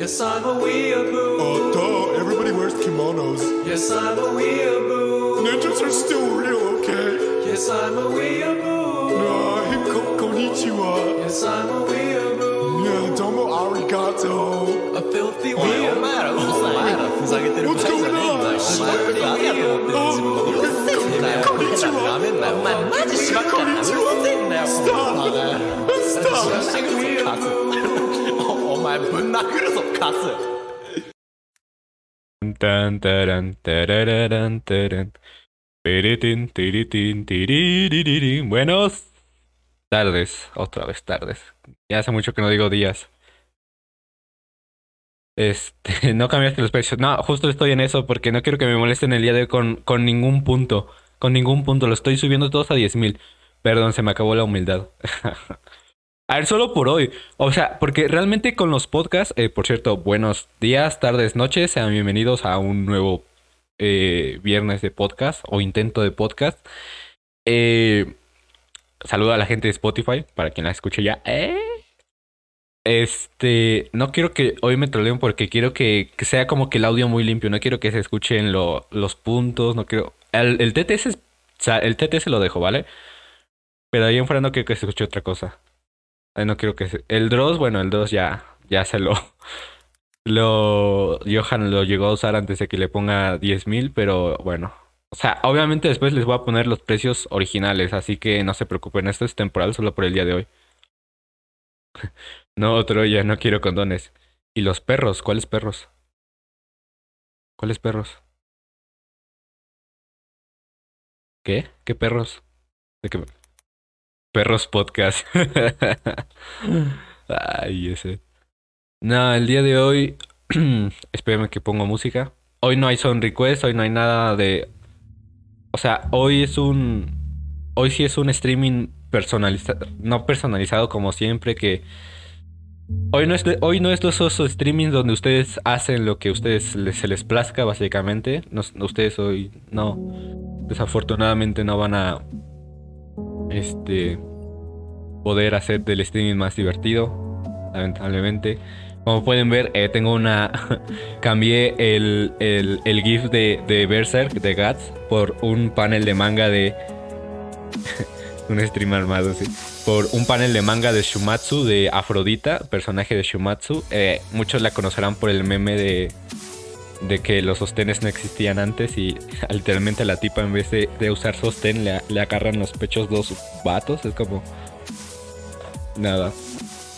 Yes, I'm a weeaboo. Oh, duh, everybody wears kimonos. Yes, I'm a weeaboo. Ninjas are still real, okay? Yes, I'm a weeaboo. Nah, him ko- konnichiwa. Yes, I'm a weeaboo. Yeah, domo arigato. A filthy weeaboo. What's going on? Oh, konnichiwa. Konnichiwa. Stop. Stop. 前らふざけてる場合じゃねえんだよお前ら何やと思ってる自分のことうるせえんだよこんにちはなめんなよお前マジしばっかりなうるせえんだよスタースターカツおお前ぶん殴るぞカツ Tan, taran, tarararán, taran. Tiritín, tiritín, tiriririrín. Buenos tardes, otra vez tardes. Ya hace mucho que no digo días. Este, no cambiaste los precios. No, justo estoy en eso porque no quiero que me molesten el día de hoy con, con ningún punto. Con ningún punto. Lo estoy subiendo todos a 10.000. Perdón, se me acabó la humildad. A ver, solo por hoy. O sea, porque realmente con los podcasts, eh, por cierto, buenos días, tardes, noches, sean bienvenidos a un nuevo eh, viernes de podcast o intento de podcast. Eh, saludo a la gente de Spotify, para quien la escuche ya. Eh. Este, no quiero que hoy me troleen porque quiero que, que sea como que el audio muy limpio, no quiero que se escuchen lo- los puntos, no quiero... El, el TTS, el TTS lo dejo, ¿vale? Pero ahí en fuera no quiero que se escuche otra cosa. Ay, no quiero que se... El Dross, bueno, el Dross ya, ya se lo... Lo... Johan lo llegó a usar antes de que le ponga 10.000, pero bueno. O sea, obviamente después les voy a poner los precios originales, así que no se preocupen, esto es temporal solo por el día de hoy. No, otro ya, no quiero condones. ¿Y los perros? ¿Cuáles perros? ¿Cuáles perros? ¿Qué? ¿Qué perros? ¿De qué? Perros Podcast. Ay, ese. No, el día de hoy. Espérame que pongo música. Hoy no hay son request, hoy no hay nada de. O sea, hoy es un. Hoy sí es un streaming personalizado. No personalizado como siempre, que. Hoy no es, de- hoy no es de esos streamings donde ustedes hacen lo que a ustedes les- se les plazca, básicamente. No- ustedes hoy no. Desafortunadamente no van a este poder hacer del streaming más divertido lamentablemente. Como pueden ver eh, tengo una cambié el, el, el gif de, de Berserk de Guts por un panel de manga de un stream armado sí. Por un panel de manga de Shumatsu de Afrodita personaje de Shumatsu. Eh, muchos la conocerán por el meme de de que los sostenes no existían antes y literalmente la tipa en vez de, de usar sostén le, le agarran los pechos dos vatos. Es como... Nada.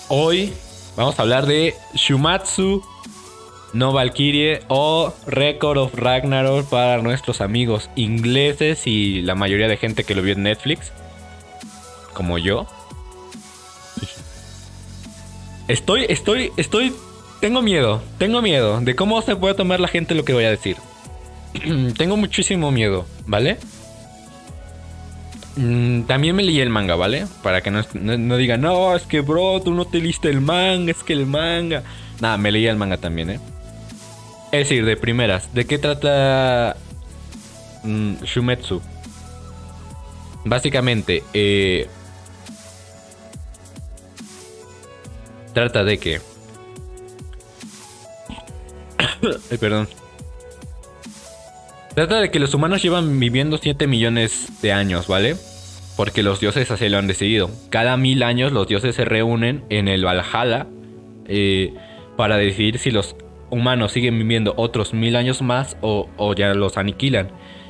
Hoy vamos a hablar de Shumatsu no Valkyrie o Record of Ragnarok para nuestros amigos ingleses y la mayoría de gente que lo vio en Netflix. Como yo. Estoy, estoy, estoy tengo miedo, tengo miedo de cómo se puede tomar la gente lo que voy a decir. tengo muchísimo miedo, ¿vale? Mm, También me leí el manga, ¿vale? Para que no, no, no digan, no, es que bro, tú no te leíste el manga, es que el manga. Nada, me leí el manga también, ¿eh? Es decir, de primeras, ¿de qué trata mm, Shumetsu? Básicamente, eh, trata de que Ay, perdón. Trata de que los humanos llevan viviendo 7 millones de años, ¿vale? Porque los dioses así lo han decidido. Cada mil años los dioses se reúnen en el Valhalla eh, para decidir si los humanos siguen viviendo otros mil años más o, o ya los aniquilan.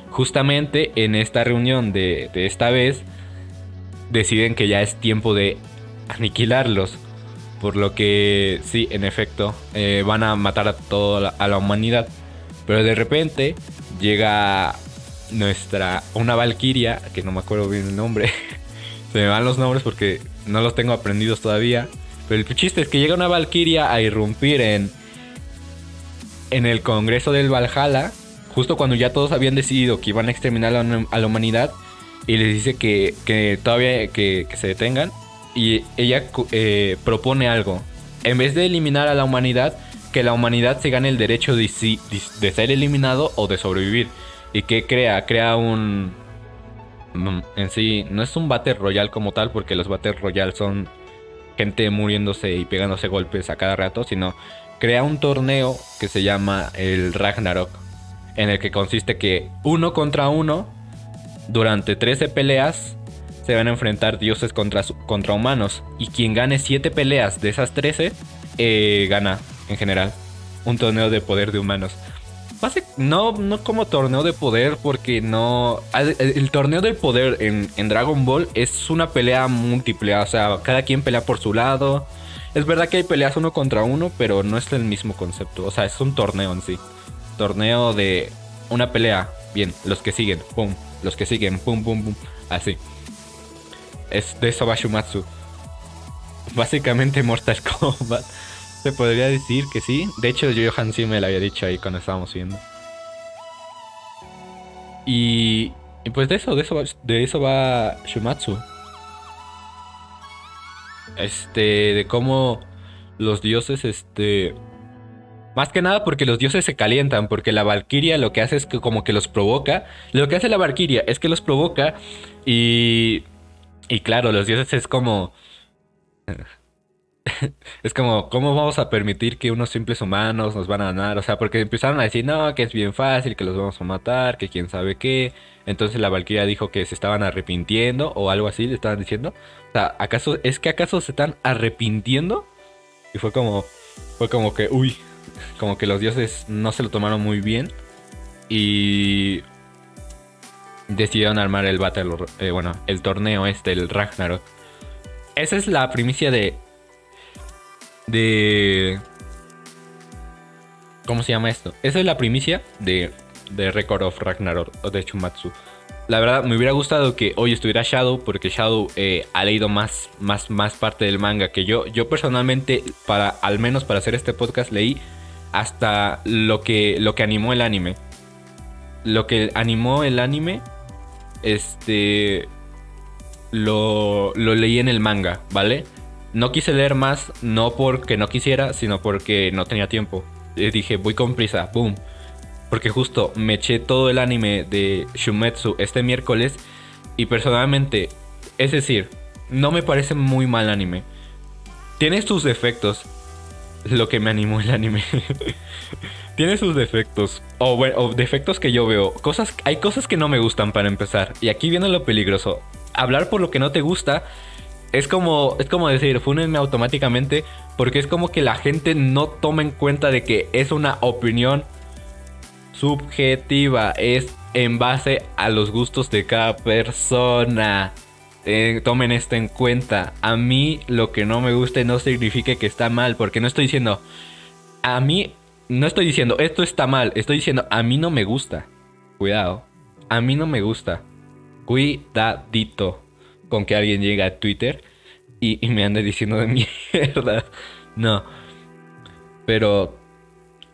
Justamente en esta reunión de, de esta vez deciden que ya es tiempo de aniquilarlos. Por lo que sí, en efecto, eh, van a matar a toda a la humanidad. Pero de repente llega nuestra, una valquiria, que no me acuerdo bien el nombre. Se me van los nombres porque no los tengo aprendidos todavía. Pero el chiste es que llega una valquiria a irrumpir en, en el Congreso del Valhalla. Justo cuando ya todos habían decidido que iban a exterminar a la, a la humanidad. Y les dice que, que todavía que, que se detengan y ella eh, propone algo. En vez de eliminar a la humanidad, que la humanidad se gane el derecho de, ser eliminado o de sobrevivir. ¿Y que crea? Crea un... mm, En sí, no es un Battle Royale como tal, porque los Battle Royale son gente muriéndose y pegándose golpes a cada rato, sino crea un torneo que se llama el Ragnarok, en el que consiste que uno contra uno, durante 13 peleas, se van a enfrentar dioses contra, contra humanos. Y quien gane 7 peleas de esas 13, eh, gana en general. Un torneo de poder de humanos. No, no como torneo de poder, porque no. El, torneo del poder en, en Dragon Ball es una pelea múltiple. O sea, cada quien pelea por su lado. Es verdad que hay peleas uno contra uno, pero no es el mismo concepto. O sea, es un torneo en sí. Torneo de una pelea. Bien, los que siguen, pum. Los que siguen, pum, pum, pum. Así. Es de eso va Shumatsu. Básicamente Mortal Kombat. Se podría decir que sí. De hecho, Johan sí me lo había dicho ahí cuando estábamos viendo. Y, y pues de eso, de eso, va- de eso va Shumatsu. Este, de cómo los dioses, este... Más que nada porque los dioses se calientan, porque la Valkyria lo que hace es que como que los provoca. Lo que hace la Valkyria es que los provoca y... Y claro, los dioses es como... Es como, ¿cómo vamos a permitir que unos simples humanos nos van a ganar? O sea, porque empezaron a decir, no, que es bien fácil, que los vamos a matar, que quién sabe qué. Entonces la Valkyria dijo que se estaban arrepintiendo o algo así, le estaban diciendo. O sea, ¿acaso, es que acaso se están arrepintiendo? Y fue como, fue como que, uy, como que los dioses no se lo tomaron muy bien. Y decidieron armar el battle, eh, bueno, el torneo este, el Ragnarok. Esa es la primicia de de... ¿Cómo se llama esto? Esa es la primicia de, de Record of Ragnarok o de Chumatsu. La verdad, me hubiera gustado que hoy estuviera Shadow, porque Shadow eh, ha leído más, más, más parte del manga que yo. Yo personalmente, para, al menos para hacer este podcast, leí hasta lo que, lo que animó el anime. Lo que animó el anime, este, lo, lo leí en el manga, ¿vale? No quise leer más, no porque no quisiera, sino porque no tenía tiempo. Eh, dije, voy con prisa, boom. Porque justo me eché todo el anime de Shumetsu este miércoles. Y personalmente, es decir, no me parece muy mal anime. Tiene sus defectos. Lo que me animó el anime. Tiene sus defectos. O, bueno, o defectos que yo veo. Cosas, hay cosas que no me gustan para empezar. Y aquí viene lo peligroso. Hablar por lo que no te gusta es como, es como decir, fúnenme automáticamente, porque es como que la gente no toma en cuenta de que es una opinión subjetiva, es en base a los gustos de cada persona. Eh, tomen esto en cuenta. A mí lo que no me guste no significa que está mal, porque no estoy diciendo, a mí, no estoy diciendo, esto está mal, estoy diciendo, a mí no me gusta. Cuidado, a mí no me gusta. Cuidadito con que alguien llegue a Twitter y, me ande diciendo de mierda. No. Pero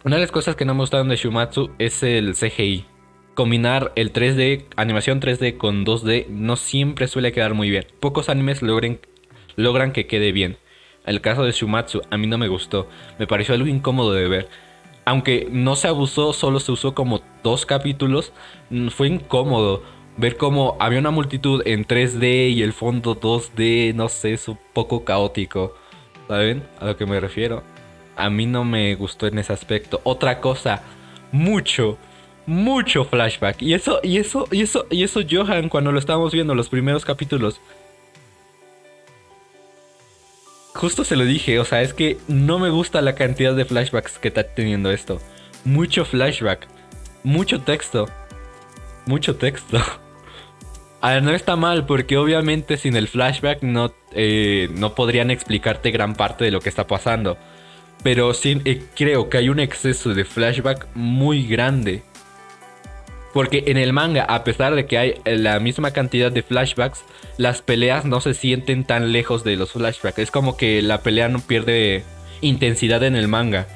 una de las cosas que no me gustaron de Shumatsu es el CGI. Combinar el 3D, animación 3D con 2D no siempre suele quedar muy bien. Pocos animes logren, logran que quede bien. El caso de Shumatsu a mí no me gustó. Me pareció algo incómodo de ver. Aunque no se abusó, solo se usó como dos capítulos. Fue incómodo ver cómo había una multitud en 3D y el fondo 2D, no sé, es un poco caótico. ¿Saben a lo que me refiero? A mí no me gustó en ese aspecto. Otra cosa, mucho, mucho flashback. Y eso, y eso, y eso, y eso Johan cuando lo estábamos viendo los primeros capítulos. Justo se lo dije, o sea, es que no me gusta la cantidad de flashbacks que está teniendo esto. Mucho flashback, mucho texto, mucho texto. A ver, no está mal, porque obviamente sin el flashback no, eh, no podrían explicarte gran parte de lo que está pasando. Pero sí, eh, creo que hay un exceso de flashback muy grande. Porque en el manga, a pesar de que hay la misma cantidad de flashbacks, las peleas no se sienten tan lejos de los flashbacks. Es como que la pelea no pierde intensidad en el manga.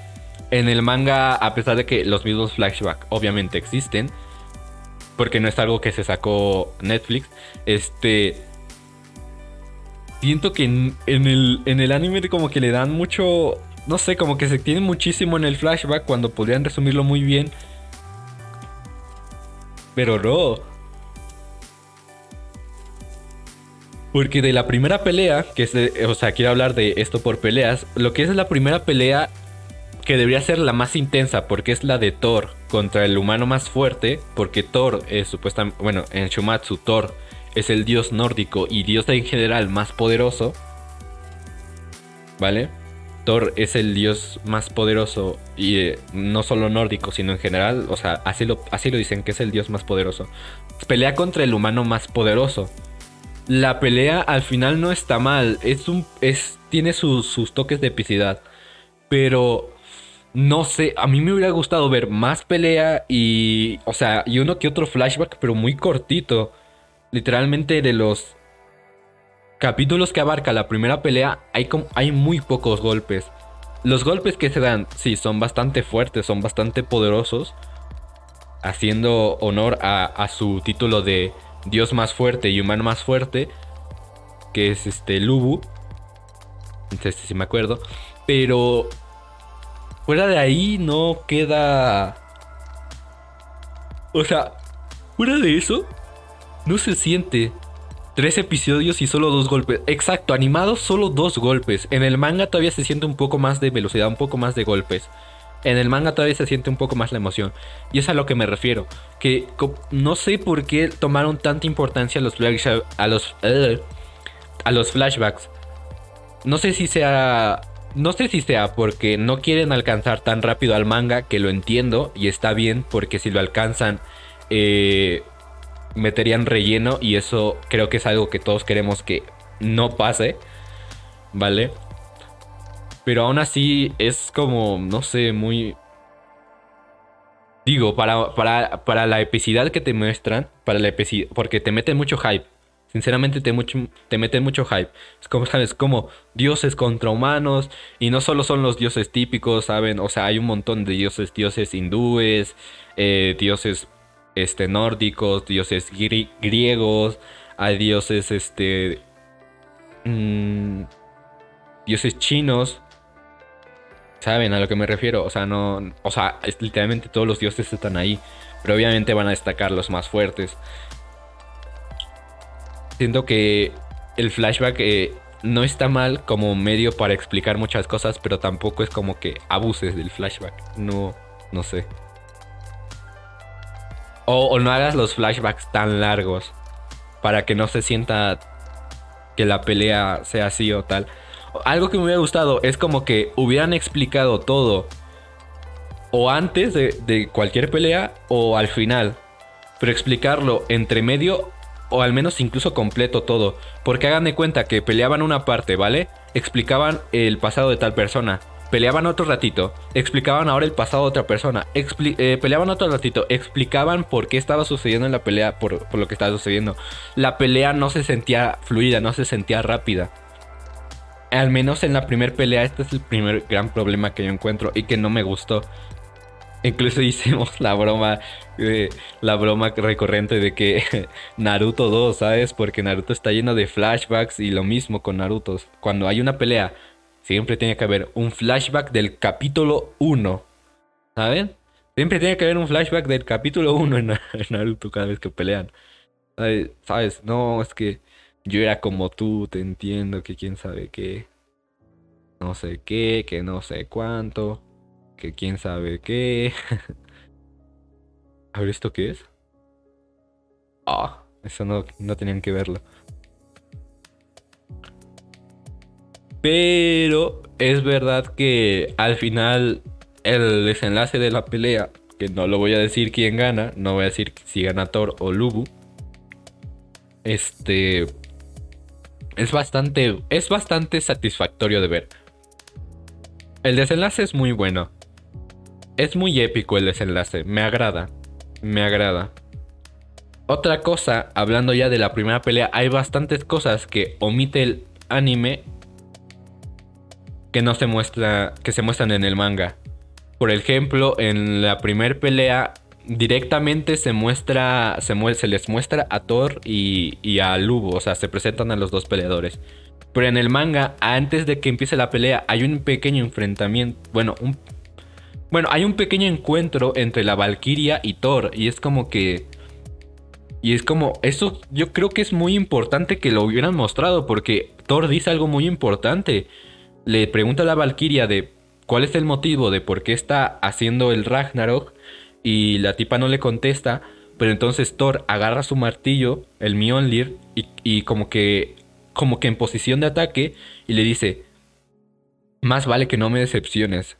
En el manga, a pesar de que los mismos flashbacks obviamente existen, porque no es algo que se sacó Netflix, este... Siento que en, el, en el anime como que le dan mucho... No sé, como que se tiene muchísimo en el flashback cuando podrían resumirlo muy bien. Pero no. Porque de la primera pelea, que es de- o sea, quiero hablar de esto por peleas, lo que es la primera pelea que debería ser la más intensa porque es la de Thor contra el humano más fuerte, porque Thor es supuestamente, bueno, en Shumatsu Thor es el dios nórdico y dios en general más poderoso, ¿vale? Thor es el dios más poderoso y eh, no solo nórdico, sino en general, o sea, así lo, así lo dicen, que es el dios más poderoso. Pelea contra el humano más poderoso. La pelea al final no está mal, es un, es, tiene sus, sus toques de epicidad, pero no sé, a mí me hubiera gustado ver más pelea y, o sea, y uno que otro flashback, pero muy cortito. Literalmente de los capítulos que abarca la primera pelea, hay, como- hay muy pocos golpes. Los golpes que se dan, sí, son bastante fuertes, son bastante poderosos, haciendo honor a, a su título de Dios más fuerte y humano más fuerte, que es este Lubu. Si me acuerdo. Pero fuera de ahí no queda... O sea, fuera de eso, no se siente. Tres episodios y solo dos golpes. Exacto, animados solo dos golpes. En el manga todavía se siente un poco más de velocidad, un poco más de golpes. En el manga todavía se siente un poco más la emoción. Y es a lo que me refiero. Que no sé por qué tomaron tanta importancia a los, a los, eh, a los flashbacks. No sé si sea. No sé si sea porque no quieren alcanzar tan rápido al manga, que lo entiendo y está bien, porque si lo alcanzan, eh, meterían relleno y eso creo que es algo que todos queremos que no pase, ¿vale? Pero aún así es como, no sé, muy... Digo, para, para, para la epicidad que te muestran, para la porque te meten mucho hype. Sinceramente te, mucho, te meten mucho hype. Es como, ¿sabes? Como dioses contra humanos. Y no solo son los dioses típicos, ¿saben? O sea, hay un montón de dioses, dioses hindúes, eh, dioses este, nórdicos, dioses gri- griegos, hay dioses, este... mm, dioses chinos. ¿Saben a lo que me refiero? O sea, no... O sea, literalmente todos los dioses están ahí. Pero obviamente van a destacar los más fuertes. Siento que el flashback eh, no está mal como medio para explicar muchas cosas, pero tampoco es como que abuses del flashback. No, no sé. O, no hagas los flashbacks tan largos para que no se sienta que la pelea sea así o tal. Algo que me hubiera gustado es como que hubieran explicado todo o antes de, de cualquier pelea o al final. Pero explicarlo entre medio o al menos incluso completo todo. Porque hagan de cuenta que peleaban una parte, ¿vale? Explicaban el pasado de tal persona. Peleaban otro ratito. Explicaban ahora el pasado de otra persona. Eh, peleaban otro ratito. Explicaban por qué estaba sucediendo en la pelea. Por, por lo que estaba sucediendo. La pelea no se sentía fluida, no se sentía rápida. Al menos en la primera pelea, este es el primer gran problema que yo encuentro y que no me gustó. Incluso hicimos la broma, eh, la broma recurrente de que Naruto 2, ¿sabes? Porque Naruto está lleno de flashbacks y lo mismo con Naruto. Cuando hay una pelea, siempre tiene que haber un flashback del capítulo 1, ¿saben? Siempre tiene que haber un flashback del capítulo 1 en, Na- en Naruto cada vez que pelean. ¿Sabes? No, es que yo era como tú, te entiendo, que quién sabe qué. No sé qué, que no sé cuánto que quién sabe qué. A ver, ¿esto qué es? Ah, eso no, no tenían que verlo. Pero es verdad que al final el desenlace de la pelea, que no lo voy a decir quién gana, no voy a decir si gana Thor o Lubu. Este es bastante es bastante satisfactorio de ver. El desenlace es muy bueno. Es muy épico el desenlace, me agrada, me agrada. Otra cosa, hablando ya de la primera pelea, hay bastantes cosas que omite el anime que no se muestra, que se muestran en el manga. Por ejemplo, en la primera pelea directamente se muestra, se, les muestra a Thor y, y a Lubo, o sea, se presentan a los dos peleadores. Pero en el manga, antes de que empiece la pelea, hay un pequeño enfrentamiento, bueno, un bueno, hay un pequeño encuentro entre la Valkyria y Thor. Y es como que. Y es como. Eso yo creo que es muy importante que lo hubieran mostrado. Porque Thor dice algo muy importante. Le pregunta a la Valkyria de. cuál es el motivo de por qué está haciendo el Ragnarok y la tipa no le contesta, pero entonces Thor agarra su martillo, el Mjolnir, y, y como que como que en posición de ataque y le dice, más vale que no me decepciones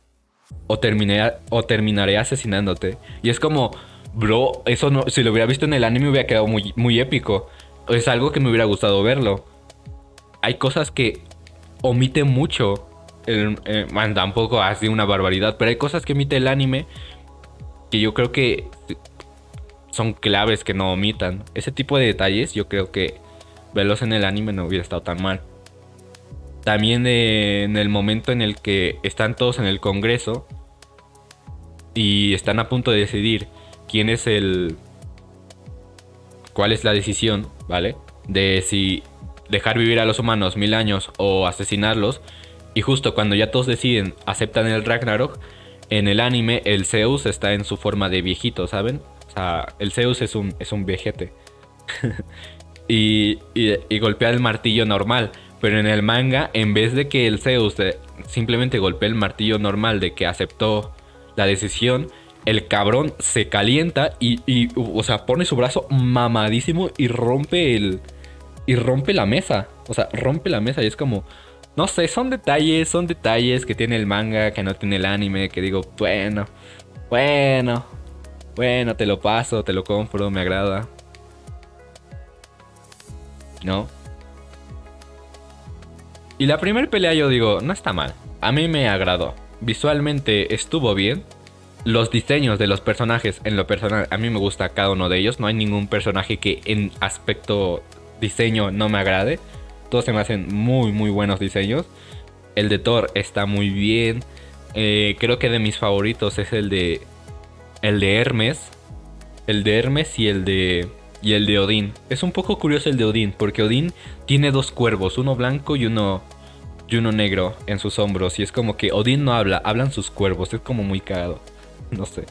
o terminaré, o terminaré asesinándote. Y es como, bro, eso no, si lo hubiera visto en el anime hubiera quedado muy, muy épico. Es algo que me hubiera gustado verlo. Hay cosas que omite mucho. El, eh, tampoco así una barbaridad, pero hay cosas que omite el anime que yo creo que son claves que no omitan. Ese tipo de detalles yo creo que verlos en el anime no hubiera estado tan mal. También eh, en el momento en el que están todos en el Congreso y están a punto de decidir quién es el... cuál es la decisión, ¿vale? De si dejar vivir a los humanos mil años o asesinarlos. Y justo cuando ya todos deciden, aceptan el Ragnarok, en el anime el Zeus está en su forma de viejito, ¿saben? O sea, el Zeus es un, es un viejete. y, y, y golpea el martillo normal. Pero en el manga, en vez de que el Zeus simplemente golpee el martillo normal de que aceptó la decisión, el cabrón se calienta y, y, o sea, pone su brazo mamadísimo y rompe el. Y rompe la mesa. O sea, rompe la mesa y es como. No sé, son detalles, son detalles que tiene el manga, que no tiene el anime, que digo, bueno, bueno, bueno, te lo paso, te lo compro, me agrada. ¿No? Y la primera pelea yo digo, no está mal. A mí me agradó. Visualmente estuvo bien. Los diseños de los personajes, en lo personal, a mí me gusta cada uno de ellos. No hay ningún personaje que en aspecto diseño no me agrade. Todos se me hacen muy, muy buenos diseños. El de Thor está muy bien. Eh, creo que de mis favoritos es el de. El de Hermes. El de Hermes y el de. Y el de Odín. Es un poco curioso el de Odín. Porque Odín tiene dos cuervos. Uno blanco y uno. Y uno negro en sus hombros. Y es como que Odín no habla. Hablan sus cuervos. Es como muy cagado. No sé.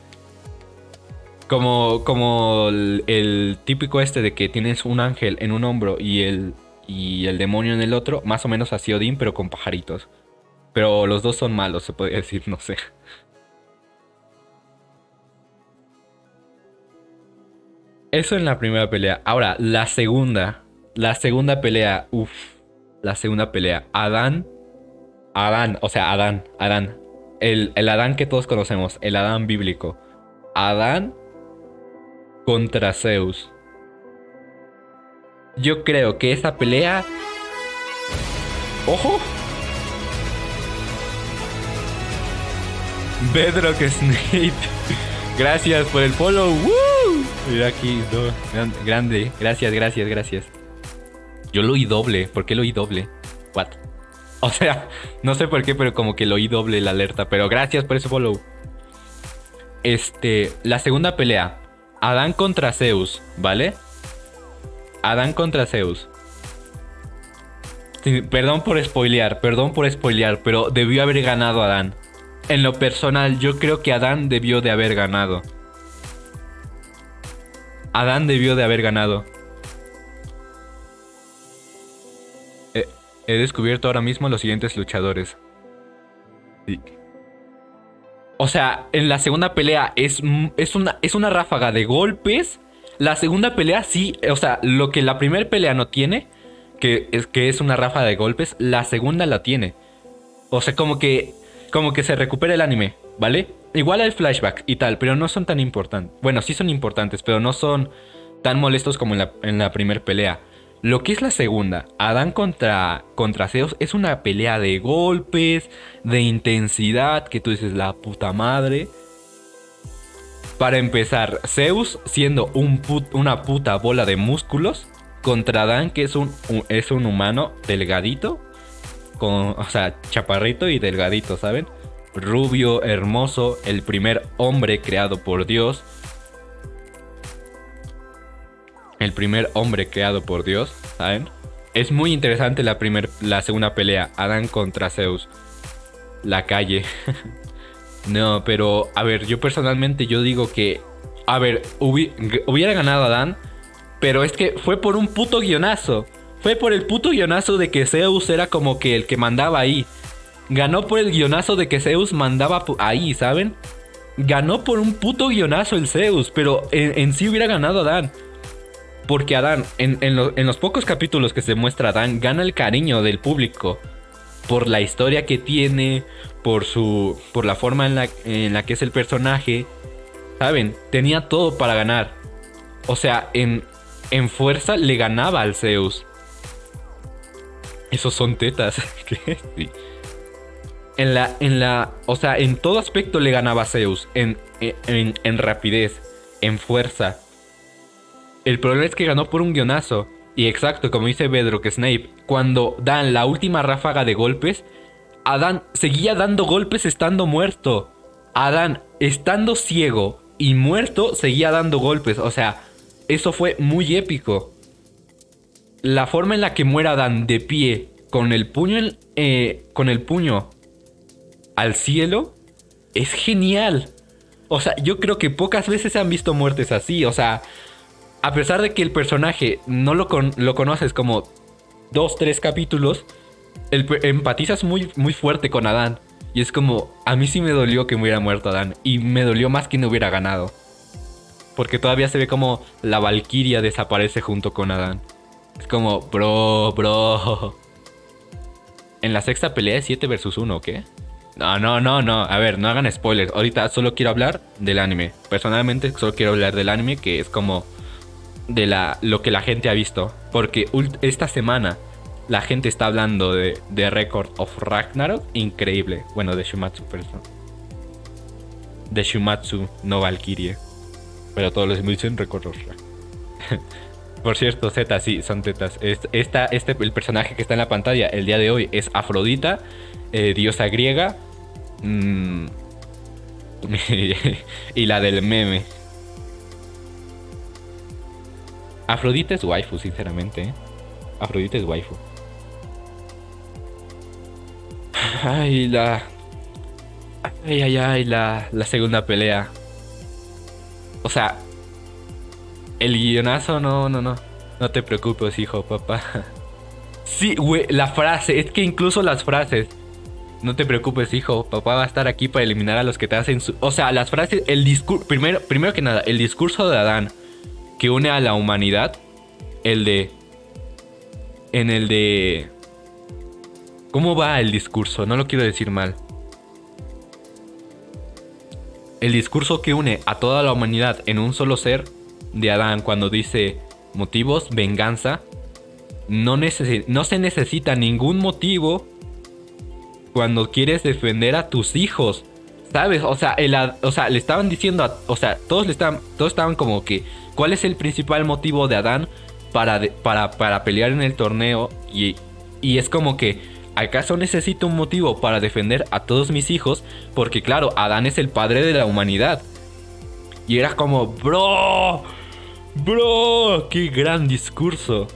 Como, como el, típico este de que tienes un ángel en un hombro y el, y el demonio en el otro, más o menos así Odín, pero con pajaritos. Pero los dos son malos, se podría decir, no sé. Eso en la primera pelea. Ahora, la segunda. La segunda pelea. Uff. La segunda pelea. Adán. Adán, o sea, Adán. Adán. El, el Adán que todos conocemos. El Adán bíblico. Adán contra Zeus. Yo creo que esa pelea. ¡Ojo! Bedrock Snape. Gracias por el follow. ¡Woo! Mira aquí, no, grande. Gracias, gracias, gracias. Yo lo oí doble. ¿Por qué lo oí doble? What? O sea, no sé por qué, pero como que lo oí doble la alerta. Pero gracias por ese follow. Este, la segunda pelea. Adán contra Zeus, ¿vale? Adán contra Zeus. Sí, perdón por spoilear, perdón por spoilear, pero debió haber ganado Adán. En lo personal, yo creo que Adán debió de haber ganado. Adán debió de haber ganado. He, descubierto ahora mismo los siguientes luchadores. O sea, en la segunda pelea es, es, una, es una ráfaga de golpes. La segunda pelea sí, o sea, lo que la primera pelea no tiene, que es, que es una ráfaga de golpes, la segunda la tiene. O sea, como que, como que se recupera el anime, ¿vale? Igual hay flashback y tal, pero no son tan importantes. Bueno, sí son importantes, pero no son tan molestos como en la, en la primera pelea. Lo que es la segunda, Adán contra, contra Zeus, es una pelea de golpes, de intensidad, que tú dices la puta madre. Para empezar, Zeus siendo un una puta bola de músculos, contra Adán que es un, es un humano delgadito, o sea, chaparrito y delgadito, ¿saben? Rubio, hermoso, el primer hombre creado por Dios, el primer hombre creado por Dios, ¿saben? Es muy interesante la, primer, la segunda pelea, Adán contra Zeus. La calle. no, pero a ver, yo personalmente yo digo que, a ver, hubi hubiera ganado Adán, pero es que fue por un puto guionazo. Fue por el puto guionazo de que Zeus era como que el que mandaba ahí. Ganó por el guionazo de que Zeus mandaba ahí, ¿saben? Ganó por un puto guionazo el Zeus, pero en, en sí hubiera ganado Adán. Porque Adán, en, en lo- en los pocos capítulos que se muestra Adán, gana el cariño del público. Por la historia que tiene, por su. por la forma en la, en la que es el personaje. ¿Saben? Tenía todo para ganar. O sea, en, en fuerza le ganaba al Zeus. Esos son tetas. En la, en la, o sea, en todo aspecto le ganaba a Zeus. En, en, en rapidez, en fuerza. El problema es que ganó por un guionazo. Y exacto, como dice Bedrock Snape, cuando dan la última ráfaga de golpes, Adán seguía dando golpes estando muerto. Adán, estando ciego y muerto, seguía dando golpes. O sea, eso fue muy épico. La forma en la que muera Adán de pie, con el puño, eh, con el puño al cielo, es genial. O sea, yo creo que pocas veces se han visto muertes así. O sea, a pesar de que el personaje no lo, con- lo conoces como dos, tres capítulos, el empatizas muy, muy fuerte con Adán. Y es como, a mí sí me dolió que me hubiera muerto Adán. Y me dolió más que no hubiera ganado. Porque todavía se ve como la Valquiria desaparece junto con Adán. Es como, bro, bro. En la sexta pelea es 7 versus 1, ¿o qué? No, no, no, no. A ver, no hagan spoilers. Ahorita solo quiero hablar del anime. Personalmente solo quiero hablar del anime, que es como de la, lo que la gente ha visto. Porque esta semana la gente está hablando de, de Record of Ragnarok. Increíble. Bueno, de Shumatsu, perdón. De Shumatsu, no Valkyrie. Pero todos los me dicen Record of Ragnarok. Por cierto, Z, sí, son tetas. Es- Esta, este, el personaje que está en la pantalla el día de hoy es Afrodita, eh, diosa griega. mm, y la del meme. Afrodita es waifu, sinceramente. ¿eh? Afrodita es waifu. Ay, la. Ay, ay, ay, la, la segunda pelea. O sea, el guionazo, no, no, no. No te preocupes, hijo, papá. Sí, güey, la frase, es que incluso las frases. No te preocupes, hijo, papá va a estar aquí para eliminar a los que te hacen su... O sea, las frases, el discurso, primero, primero que nada, el discurso de Adán que une a la humanidad, el de... En el de... ¿Cómo va el discurso? No lo quiero decir mal. El discurso que une a toda la humanidad en un solo ser de Adán cuando dice motivos, venganza, no, necesi- no se necesita ningún motivo cuando quieres defender a tus hijos. ¿Sabes? O sea, el o sea, le estaban diciendo o sea, todos le estaban todos estaban como que ¿cuál es el principal motivo de Adán para para para pelear en el torneo y y es como que ¿acaso necesito un motivo para defender a todos mis hijos? Porque claro, Adán es el padre de la humanidad. Y era como, bro, bro, qué gran discurso.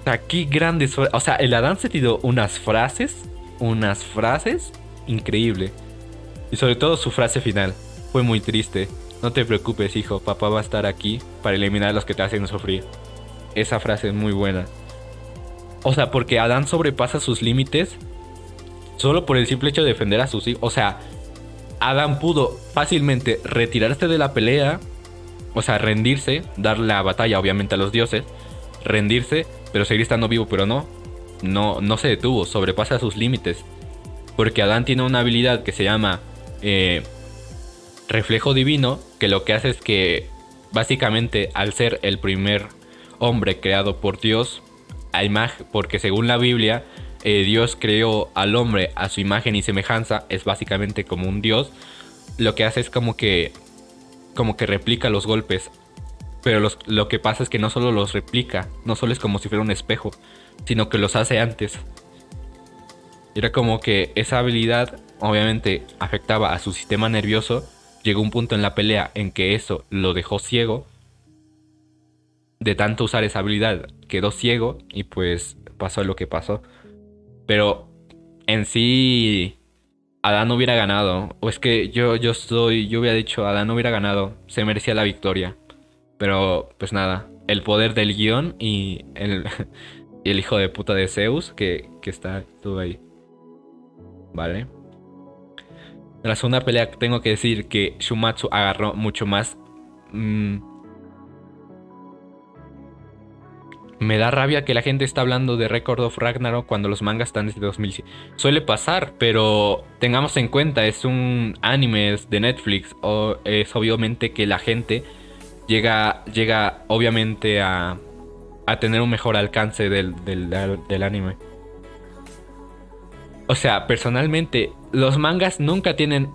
O sea, qué grandes. O sea, el Adán se tiró unas frases, unas frases increíble. Y sobre todo su frase final. Fue muy triste. No te preocupes, hijo, papá va a estar aquí para eliminar a los que te hacen sufrir. Esa frase es muy buena. O sea, porque Adán sobrepasa sus límites solo por el simple hecho de defender a sus hijos. O sea, Adán pudo fácilmente retirarse de la pelea, o sea, rendirse, dar la batalla obviamente a los dioses, rendirse, pero seguir estando vivo, pero no. No, no se detuvo, sobrepasa sus límites. Porque Adán tiene una habilidad que se llama eh, reflejo divino, que lo que hace es que básicamente al ser el primer hombre creado por Dios, a imag- porque según la Biblia, eh, Dios creó al hombre a su imagen y semejanza, es básicamente como un Dios, lo que hace es como que, como que replica los golpes. Pero lo que pasa es que no solo los replica, no solo es como si fuera un espejo, sino que los hace antes. Era como que esa habilidad obviamente afectaba a su sistema nervioso. Llegó un punto en la pelea en que eso lo dejó ciego. De tanto usar esa habilidad quedó ciego y pues pasó lo que pasó. Pero en sí Adán hubiera ganado. O es que yo, yo estoy, yo hubiera dicho Adán hubiera ganado. Se merecía la victoria. Pero pues nada, el poder del guion y el, el hijo de puta de Zeus que, que está todo ahí. ¿vale? La segunda pelea tengo que decir que Shumatsu agarró mucho más. mm, me da rabia que la gente está hablando de Record of Ragnarok cuando los mangas están desde 2000. Suele pasar, pero tengamos en cuenta, es un anime de Netflix. O es obviamente que la gente llega, llega obviamente a, a tener un mejor alcance del, del anime. O sea, personalmente, los mangas nunca tienen.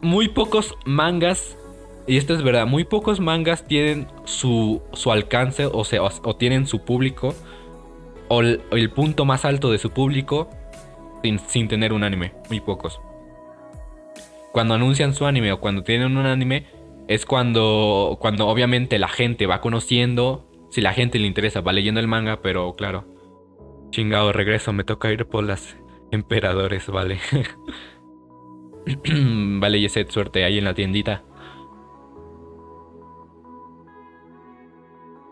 muy pocos mangas. Y esto es verdad, muy pocos mangas tienen su, su alcance, o sea, o tienen su público, o el, o el punto más alto de su público, sin, sin tener un anime. Muy pocos. Cuando anuncian su anime o cuando tienen un anime, es cuando, cuando obviamente la gente va conociendo. Si la gente le interesa, va leyendo el manga, pero claro. Chingado, regreso, me toca ir por las emperadores, vale. vale, Yeset, suerte ahí en la tiendita.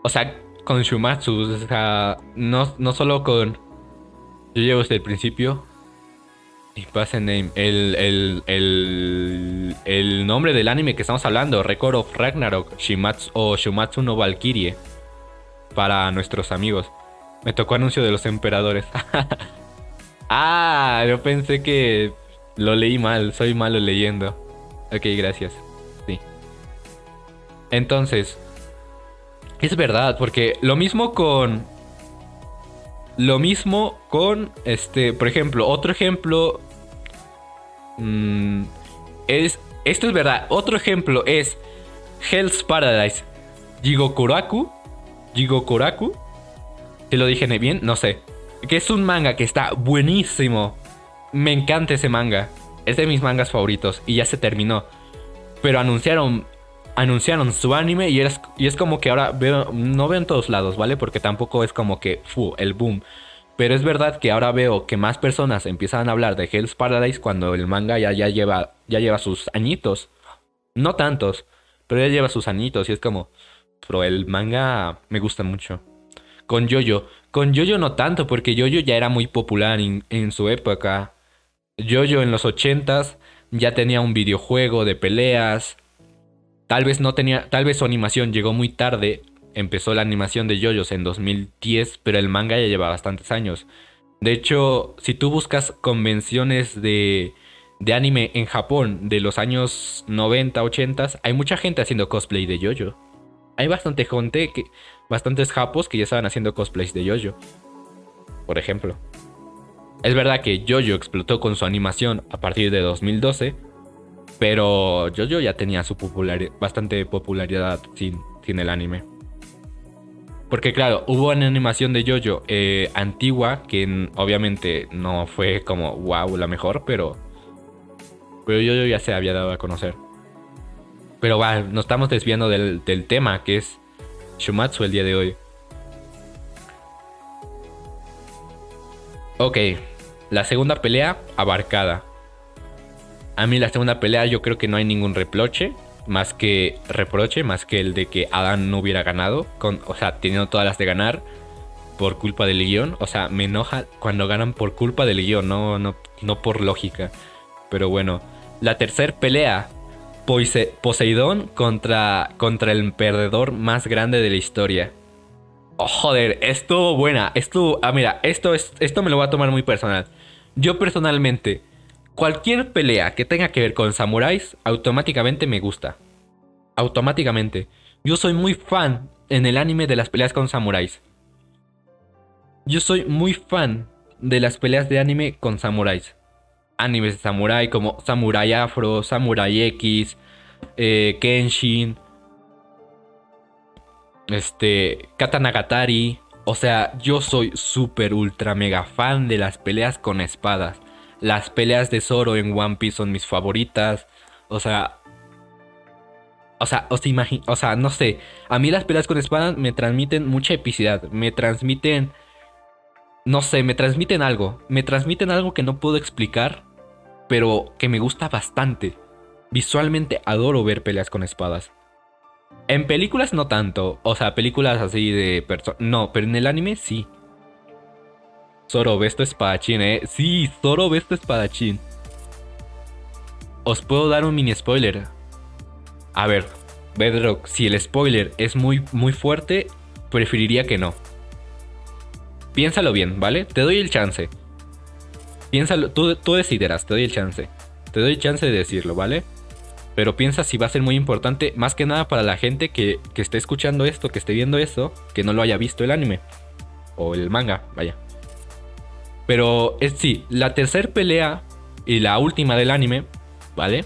O sea, con Shumatsu, o sea, no, no solo con. Yo llevo desde el principio. Y pasen name. El, el, el, el nombre del anime que estamos hablando, Record of Ragnarok, Shimatsu o Shumatsu no Valkyrie. Para nuestros amigos. Me tocó anuncio de los emperadores. ah, yo pensé que lo leí mal, soy malo leyendo. Ok, gracias. Sí. Entonces, es verdad, porque lo mismo con. Lo mismo con. Este. Por ejemplo, otro ejemplo. mm, es. Esto es verdad. Otro ejemplo es. Hell's Paradise. Jigokuraku. Jigokuraku. Si lo dije bien, no sé. Que es un manga que está buenísimo. Me encanta ese manga. Es de mis mangas favoritos. Y ya se terminó. Pero anunciaron anunciaron su anime y es, y es como que ahora veo, no veo en todos lados, ¿vale? Porque tampoco es como que, fu, el boom. Pero es verdad que ahora veo que más personas empiezan a hablar de Hell's Paradise cuando el manga ya, ya, lleva, ya lleva sus añitos. No tantos, pero ya lleva sus añitos y es como, pero el manga me gusta mucho. Con Jojo, con Jojo no tanto, porque Jojo ya era muy popular en, su época. Jojo en los 80s ya tenía un videojuego de peleas. Tal vez no tenía, tal vez su animación llegó muy tarde. Empezó la animación de JoJo's en 2010, pero el manga ya lleva bastantes años. De hecho, si tú buscas convenciones de, anime en Japón de los años 90, 80, hay mucha gente haciendo cosplay de JoJo. Hay bastante gente, que, bastantes japos que ya estaban haciendo cosplays de JoJo. Por ejemplo. Es verdad que JoJo explotó con su animación a partir de 2012, pero JoJo ya tenía su populari- bastante popularidad sin, sin el anime. Porque claro, hubo una animación de JoJo eh, antigua que obviamente no fue como wow la mejor, pero pero JoJo ya se había dado a conocer. Pero va, nos estamos desviando del, del tema que es Shumatsu el día de hoy. Ok, la segunda pelea abarcada. A mí la segunda pelea yo creo que no hay ningún reproche, más que reproche, más que el de que Adam no hubiera ganado, con, o sea, teniendo todas las de ganar por culpa del guion. O sea, me enoja cuando ganan por culpa del guion, no, no, no por lógica. Pero bueno, la tercera pelea, Poise- Poseidón contra, contra el perdedor más grande de la historia. Oh, joder, estuvo buena. Ah, mira, esto, es, esto me lo voy a tomar muy personal. Yo personalmente, cualquier pelea que tenga que ver con samuráis, automáticamente me gusta. Automáticamente. Yo soy muy fan en el anime de las peleas con samuráis. Yo soy muy fan de las peleas de anime con samuráis. Animes de samurái como Samurai Afro, Samurai X, eh, Kenshin, este, Katanagatari. O sea, yo soy súper ultra mega fan de las peleas con espadas. Las peleas de Zoro en One Piece son mis favoritas. O sea. O sea, os imagi- o sea, no sé. A mí las peleas con espadas me transmiten mucha epicidad. Me transmiten. No sé, me transmiten algo. Me transmiten algo que no puedo explicar. Pero que me gusta bastante. Visualmente adoro ver peleas con espadas. En películas no tanto. O sea, películas así de perso- No, pero en el anime sí. Zoro, ves tu espadachín, eh. Sí, Zoro, ves tu espadachín. os puedo dar un mini spoiler. A ver, Bedrock, si el spoiler es muy, muy fuerte, preferiría que no. Piénsalo bien, ¿vale? Te doy el chance. Piénsalo, tú, tú decidirás, te doy el chance. Te doy el chance de decirlo, ¿vale? Pero piensa si va a ser muy importante, más que nada para la gente que, que esté escuchando esto, que esté viendo esto, que no lo haya visto el anime. O el manga, vaya. Pero es sí, la tercera pelea y la última del anime, ¿vale?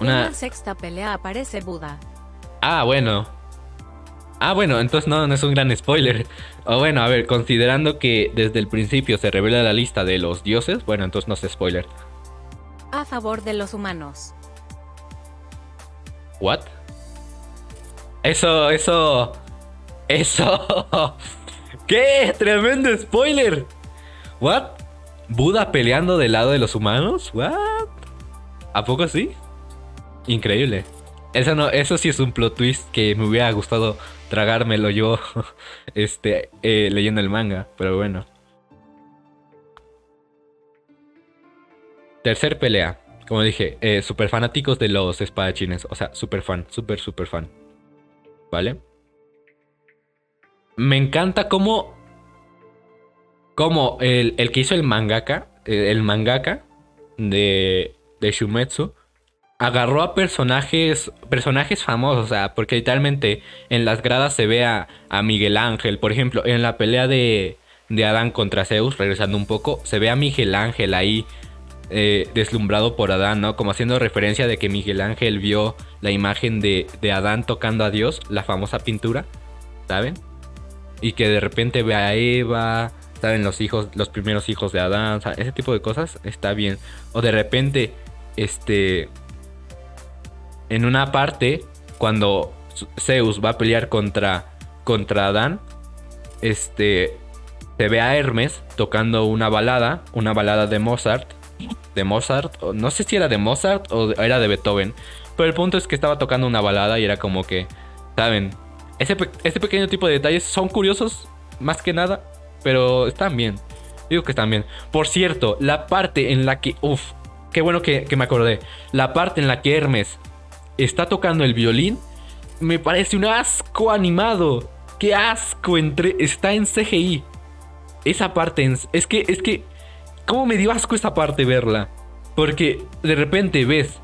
En Una... la sexta pelea aparece Buda. Ah, bueno. Ah, bueno, entonces no, no es un gran spoiler. O bueno, a ver, considerando que desde el principio se revela la lista de los dioses, bueno, entonces no es spoiler. A favor de los humanos. ¿What? Eso, eso. Eso. ¿Qué? Tremendo spoiler. ¿What? ¿Buda peleando del lado de los humanos? ¿What? ¿A poco sí? Increíble. Eso, no, eso sí es un plot twist que me hubiera gustado tragármelo yo este, eh, leyendo el manga, pero bueno. Tercer pelea. Como dije, eh, super fanáticos de los espadachines. O sea, super fan, super, super fan. ¿Vale? Me encanta cómo. Cómo el, el que hizo el mangaka. eh, El mangaka de, de Shumetsu. Agarró a personajes. Personajes famosos. O sea, porque literalmente en las gradas se ve a, Miguel Ángel. Por ejemplo, en la pelea de, de Adán contra Zeus, regresando un poco, se ve a Miguel Ángel ahí eh, deslumbrado por Adán, ¿no? Como haciendo referencia de que Miguel Ángel vio la imagen de, de Adán tocando a Dios, la famosa pintura, ¿saben? Y que de repente ve a Eva, ¿saben? Los hijos, los primeros hijos de Adán, ¿saben? ese tipo de cosas está bien. O de repente, este, en una parte, cuando Zeus va a pelear contra, contra Adán, este, se ve a Hermes tocando una balada, una balada de Mozart, de Mozart, no sé si era de Mozart o era de Beethoven, pero el punto es que estaba tocando una balada y era como que, ¿saben? Ese, ese pequeño tipo de detalles son curiosos, más que nada, pero están bien. Digo que están bien. Por cierto, la parte en la que, uff, qué bueno que me acordé, la parte en la que Hermes está tocando el violín, me parece un asco animado. Qué asco entre, está en CGI. Esa parte, en- es que, es que, ¿cómo me dio asco esa parte verla? Porque de repente ves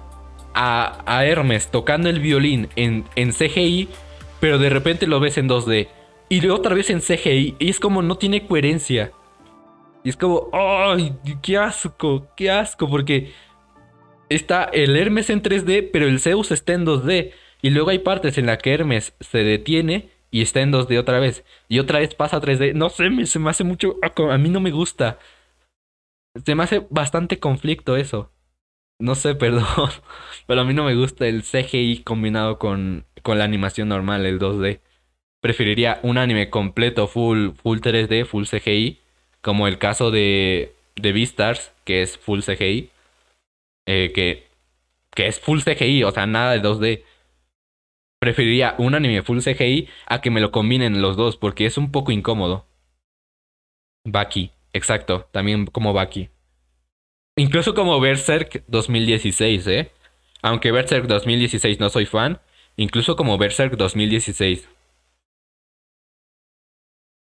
a, Hermes tocando el violín en, en CGI, pero de repente lo ves en 2D. Y de otra vez en CGI, y es como no tiene coherencia. Y es como, ¡ay! ¡Qué asco! ¡Qué asco! Porque está el Hermes en 3D, pero el Zeus está en 2D. Y luego hay partes en las que Hermes se detiene y está en 2D otra vez. Y otra vez pasa a 3D. No sé, me- se me hace mucho. A mí no me gusta. Se me hace bastante conflicto eso. No sé, perdón. Pero a mí no me gusta el CGI combinado con, con la animación normal, el 2D. Preferiría un anime completo, full, full 3D, full CGI. Como el caso de, de Beastars, que es full CGI. Eh, que, que es full CGI, o sea, nada de 2D. Preferiría un anime full CGI a que me lo combinen los dos, porque es un poco incómodo. Baki, exacto, también como Baki. Incluso como Berserk 2016, ¿eh? Aunque Berserk 2016 no soy fan, incluso como Berserk 2016.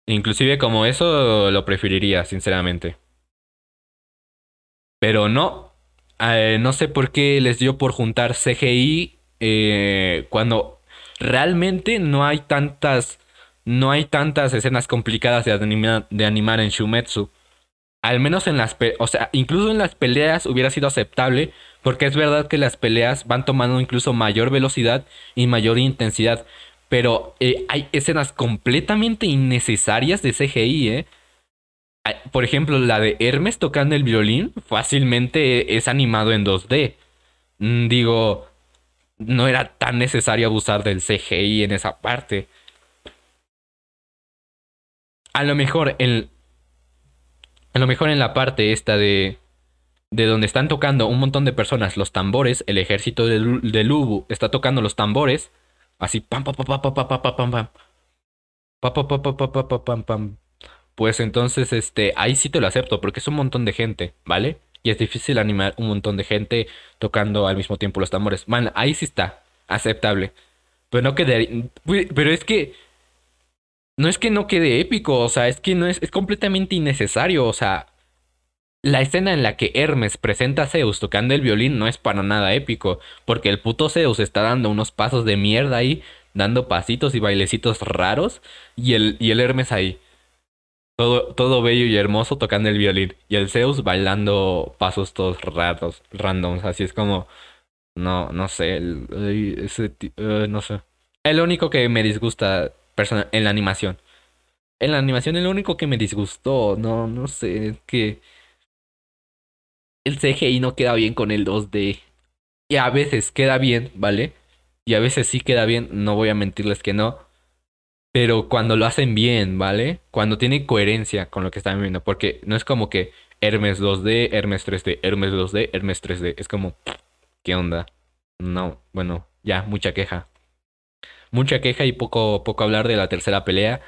Inclusive como eso lo preferiría, sinceramente. Pero no, eh, no sé por qué les dio por juntar CGI eh, cuando realmente no hay tantas, no hay tantas escenas complicadas de, de animar en Shumetsu. Al menos en las, o sea, incluso en las peleas hubiera sido aceptable, porque es verdad que las peleas van tomando incluso mayor velocidad y mayor intensidad, pero eh, hay escenas completamente innecesarias de CGI, ¿eh? Por ejemplo, la de Hermes tocando el violín fácilmente es animado en 2D. Mm, Digo, no era tan necesario abusar del CGI en esa parte. A lo mejor en, a lo mejor en la parte esta de de donde están tocando un montón de personas los tambores, el ejército de, de Lubu está tocando los tambores, así pam pam pam pam pam pam pam pam pam pam pam pam pam pam pam pam pam Pues entonces este ahí sí te lo acepto porque es un montón de gente, ¿vale? y es difícil animar un montón de gente tocando al mismo tiempo los tambores. Man, ahí sí está, aceptable. Pero no quedaría. Pero es que. No es que no quede épico, o sea, es que no es, es completamente innecesario, o sea. La escena en la que Hermes presenta a Zeus tocando el violín no es para nada épico, porque el puto Zeus está dando unos pasos de mierda ahí, dando pasitos y bailecitos raros, y el, y el Hermes ahí. Todo, todo bello y hermoso tocando el violín. Y el Zeus bailando pasos todos raros, randoms. Así es como. No, no sé. el- no sé. El único que me disgusta persona- en la animación. En la animación, el único que me disgustó. No, no sé. Es que. El CGI no queda bien con el 2D. Y a veces queda bien, ¿vale? Y a veces sí queda bien. No voy a mentirles que no. Pero cuando lo hacen bien, ¿vale? Cuando tiene coherencia con lo que están viendo. Porque no es como que Hermes 2D, Hermes 3D, Hermes 2D, Hermes 3D. Es como, ¿qué onda? No, bueno, ya, mucha queja. Mucha queja y poco, poco hablar de la tercera pelea.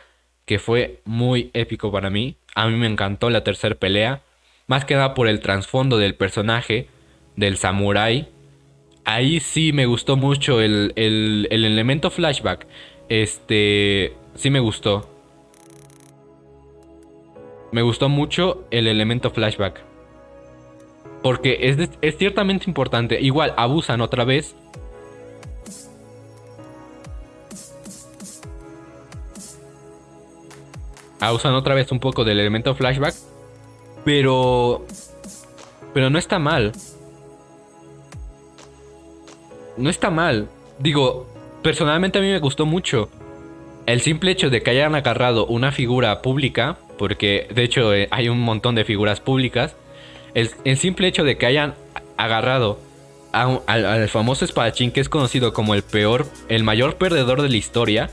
Que fue muy épico para mí. A mí me encantó la tercera pelea. Más que nada por el trasfondo del personaje, del samurái. Ahí sí me gustó mucho el, el, el elemento flashback. Este, sí me gustó. Me gustó mucho el elemento flashback. Porque es, es ciertamente importante. Igual, abusan otra vez. Abusan otra vez un poco del elemento flashback. Pero... Pero no está mal. No está mal. Digo, personalmente a mí me gustó mucho. El simple hecho de que hayan agarrado una figura pública, porque de hecho eh, hay un montón de figuras públicas, el, simple hecho de que hayan agarrado al famoso espadachín que es conocido como el peor, el mayor perdedor de la historia,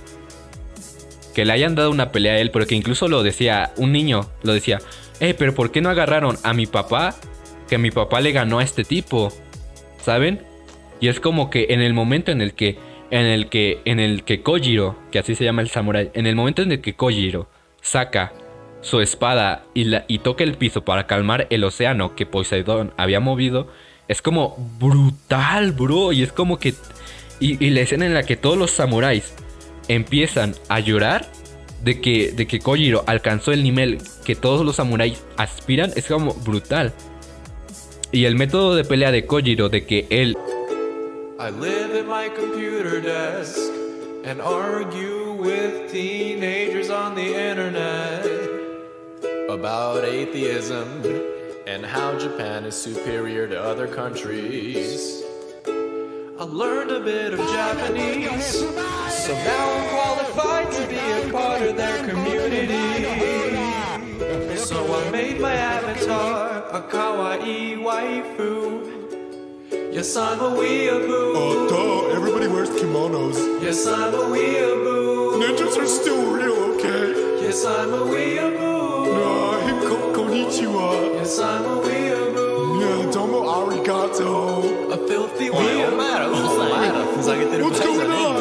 que le hayan dado una pelea a él, porque incluso lo decía, un niño lo decía, eh, pero ¿por qué no agarraron a mi papá? Que mi papá le ganó a este tipo, ¿saben? Y es como que en el momento en el que en el que en el que Kojiro, que así se llama el samurái, en el momento en el que Kojiro saca su espada y, la, y toca el piso para calmar el océano que Poseidón había movido, es como brutal, bro, y es como que y, y la escena en la que todos los samuráis empiezan a llorar de que de que Kojiro alcanzó el nivel que todos los samuráis aspiran es como brutal. Y el método de pelea de Kojiro de que él I live at my computer desk and argue with teenagers on the internet about atheism and how Japan is superior to other countries. I learned a bit of Japanese, so now I'm qualified to be a part of their community. So I made my avatar a kawaii waifu. Yes, I'm a weeaboo. Oh, duh, everybody wears kimonos. Yes, I'm a weeaboo. Ninjas are still real, okay? Yes, I'm a weeaboo. Nah, hip ko- konnichiwa. Yes, I'm a weeaboo. Yeah, domo arigato. A filthy weeaboo. What's going on?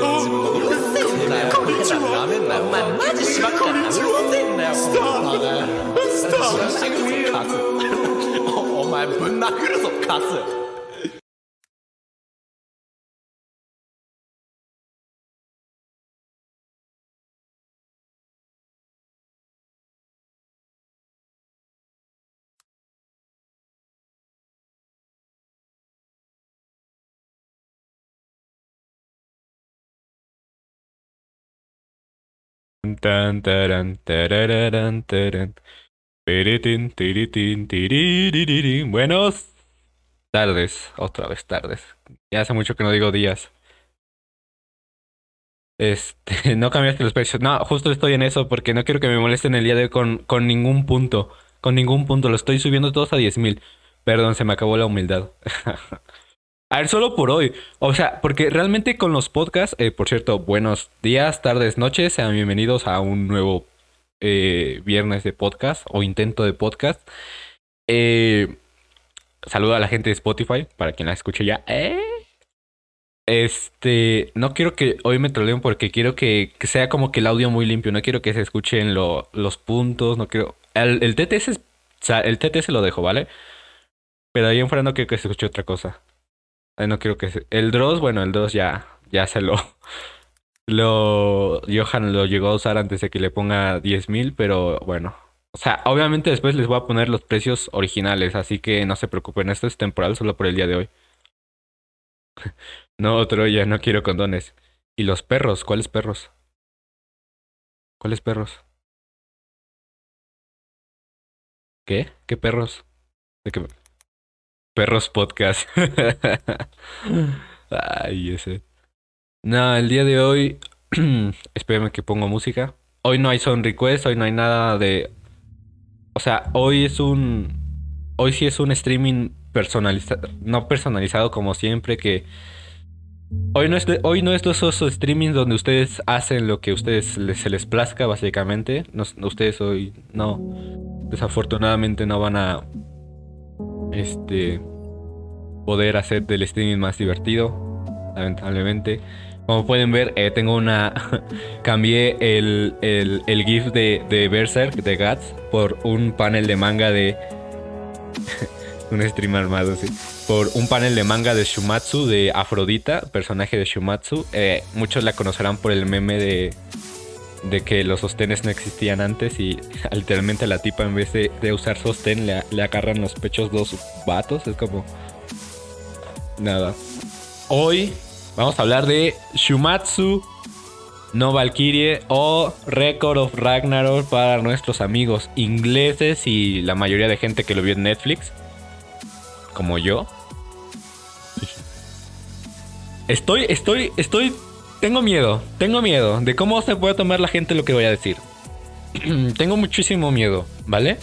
Oh, konnichiwa. Konnichiwa. Stop. Stop. 前ぶん殴るぞカスタンタランタララランタラン。Buenos tardes, otra vez tardes. Ya hace mucho que no digo días. Este, no cambiaste los precios. No, justo estoy en eso porque no quiero que me molesten el día de hoy con, con ningún punto. Con ningún punto. Lo estoy subiendo todos a 10.000. Perdón, se me acabó la humildad. A ver, solo por hoy. O sea, porque realmente con los podcasts, eh, por cierto, buenos días, tardes, noches, sean bienvenidos a un nuevo eh, viernes de podcast o intento de podcast. Eh, saludo a la gente de Spotify, para quien la escuche ya. Eh. Este, no quiero que hoy me troleen porque quiero que, que sea como que el audio muy limpio. No quiero que se escuchen lo- los puntos, no quiero... El, el TTS es sea, el lo dejo, ¿vale? Pero ahí en fuera no quiero que se escuche otra cosa. No quiero que se... El Dross, bueno, el Dross ya, ya se lo... Lo... Johan lo llegó a usar antes de que le ponga 10.000, pero bueno. O sea, obviamente después les voy a poner los precios originales, así que no se preocupen, esto es temporal solo por el día de hoy. no, Troya, no quiero condones. ¿Y los perros? ¿Cuáles perros? ¿Cuáles perros? ¿Qué? ¿Qué perros? Perros podcast. Ay, ese. No, el día de hoy. Espérame que pongo música. Hoy no hay son request, hoy no hay nada de. O sea, hoy es un. Hoy sí es un streaming personalizado. No personalizado como siempre, que. Hoy no es, hoy no es de esos streamings donde ustedes hacen lo que a ustedes se les plazca, básicamente. Ustedes hoy no. Desafortunadamente no van a. Este. Poder hacer del streaming más divertido. Lamentablemente. Como pueden ver, eh, tengo una. cambié el, el, el GIF de, de Berserk, de Guts, por un panel de manga de. un stream armado, sí. Por un panel de manga de Shumatsu, de Afrodita, personaje de Shumatsu. Eh, muchos la conocerán por el meme de. De que los sostenes no existían antes y literalmente la tipa en vez de, de usar sostén le, le agarran los pechos dos vatos. Es como. Nada. Hoy vamos a hablar de Shumatsu no Valkyrie o Record of Ragnarok para nuestros amigos ingleses y la mayoría de gente que lo vio en Netflix, como yo. Estoy, estoy, estoy, tengo miedo, tengo miedo de cómo se puede tomar la gente lo que voy a decir. tengo muchísimo miedo, ¿vale?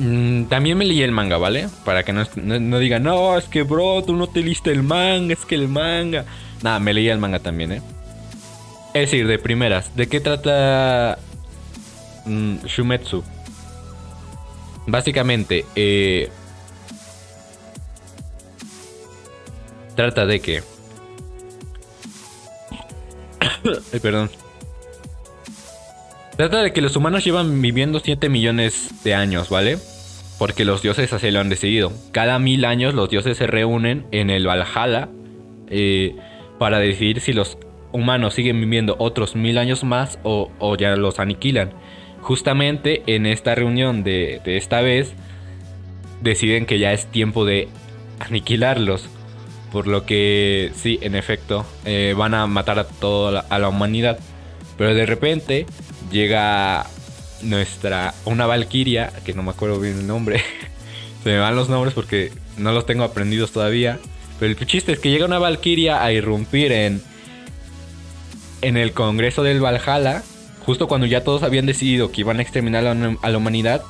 Mm, También me leí el manga, ¿vale? Para que no, no, digan, no, es que bro, tú no te leíste el manga, es que el manga. Nada, me leí el manga también, ¿eh? Es decir, de primeras, ¿de qué trata mm, Shumetsu? Básicamente, eh, trata de que... Ay, perdón. Trata de que los humanos llevan viviendo 7 millones de años, ¿vale? Porque los dioses así lo han decidido. Cada mil años los dioses se reúnen en el Valhalla eh, para decidir si los humanos siguen viviendo otros mil años más o, ya los aniquilan. Justamente en esta reunión de, esta vez deciden que ya es tiempo de aniquilarlos. Por lo que sí, en efecto, eh, van a matar a toda a la humanidad. Pero de repente llega nuestra una valquiria, que no me acuerdo bien el nombre. Se me van los nombres porque no los tengo aprendidos todavía. Pero el chiste es que llega una valquiria a irrumpir en en el Congreso del Valhalla, justo cuando ya todos habían decidido que iban a exterminar a la, humanidad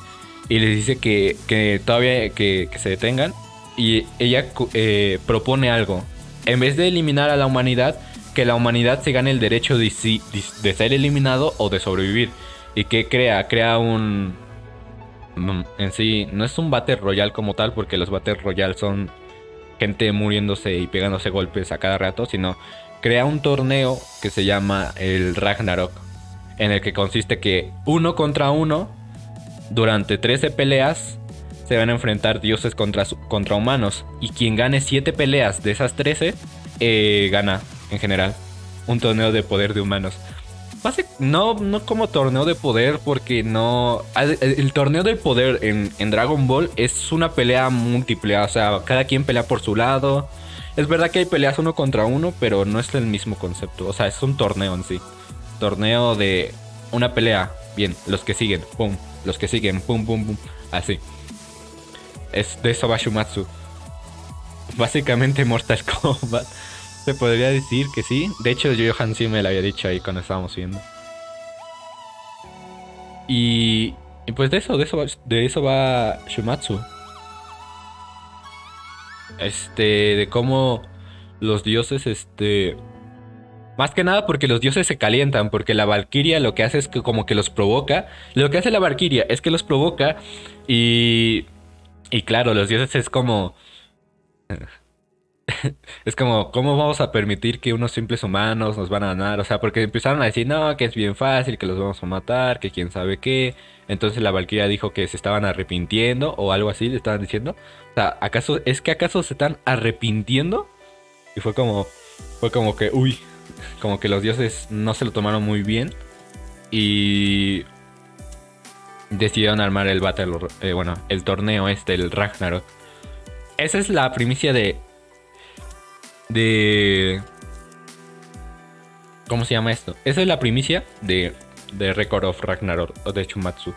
y les dice que, que todavía que, se detengan y ella eh, propone algo. En vez de eliminar a la humanidad, que la humanidad se gane el derecho de ser eliminado o de sobrevivir. ¿Y que crea? Crea un... mm, En sí, no es un Battle Royale como tal, porque los Battle Royale son gente muriéndose y pegándose golpes a cada rato, sino crea un torneo que se llama el Ragnarok, en el que consiste que uno contra uno, durante 13 peleas, se van a enfrentar dioses contra, contra humanos. Y quien gane 7 peleas de esas 13, eh, gana en general. Un torneo de poder de humanos. No, no como torneo de poder, porque no. El, torneo del poder en, en Dragon Ball es una pelea múltiple. O sea, cada quien pelea por su lado. Es verdad que hay peleas uno contra uno, pero no es el mismo concepto. O sea, es un torneo en sí. Torneo de una pelea. Bien, los que siguen, pum. Los que siguen, pum, pum, pum. Así. Es de eso va Shumatsu. Básicamente Mortal Kombat. Se podría decir que sí. De hecho, Johan sí me lo había dicho ahí cuando estábamos viendo. Y, y pues de eso, de eso, va- de eso va Shumatsu. Este, de cómo los dioses, este... Más que nada porque los dioses se calientan, porque la Valkyria lo que hace es que como que los provoca. Lo que hace la Valkyria es que los provoca y... Y claro, los dioses es como... es como, ¿cómo vamos a permitir que unos simples humanos nos van a ganar? O sea, porque empezaron a decir, no, que es bien fácil, que los vamos a matar, que quién sabe qué. Entonces la Valkyria dijo que se estaban arrepintiendo o algo así, le estaban diciendo. O sea, ¿acaso, es que acaso se están arrepintiendo? Y fue como, fue como que, uy, como que los dioses no se lo tomaron muy bien. Y decidieron armar el battle, eh, bueno, el torneo este, el Ragnarok. Esa es la primicia de de... ¿Cómo se llama esto? Esa es la primicia de, de Record of Ragnarok o de Chumatsu.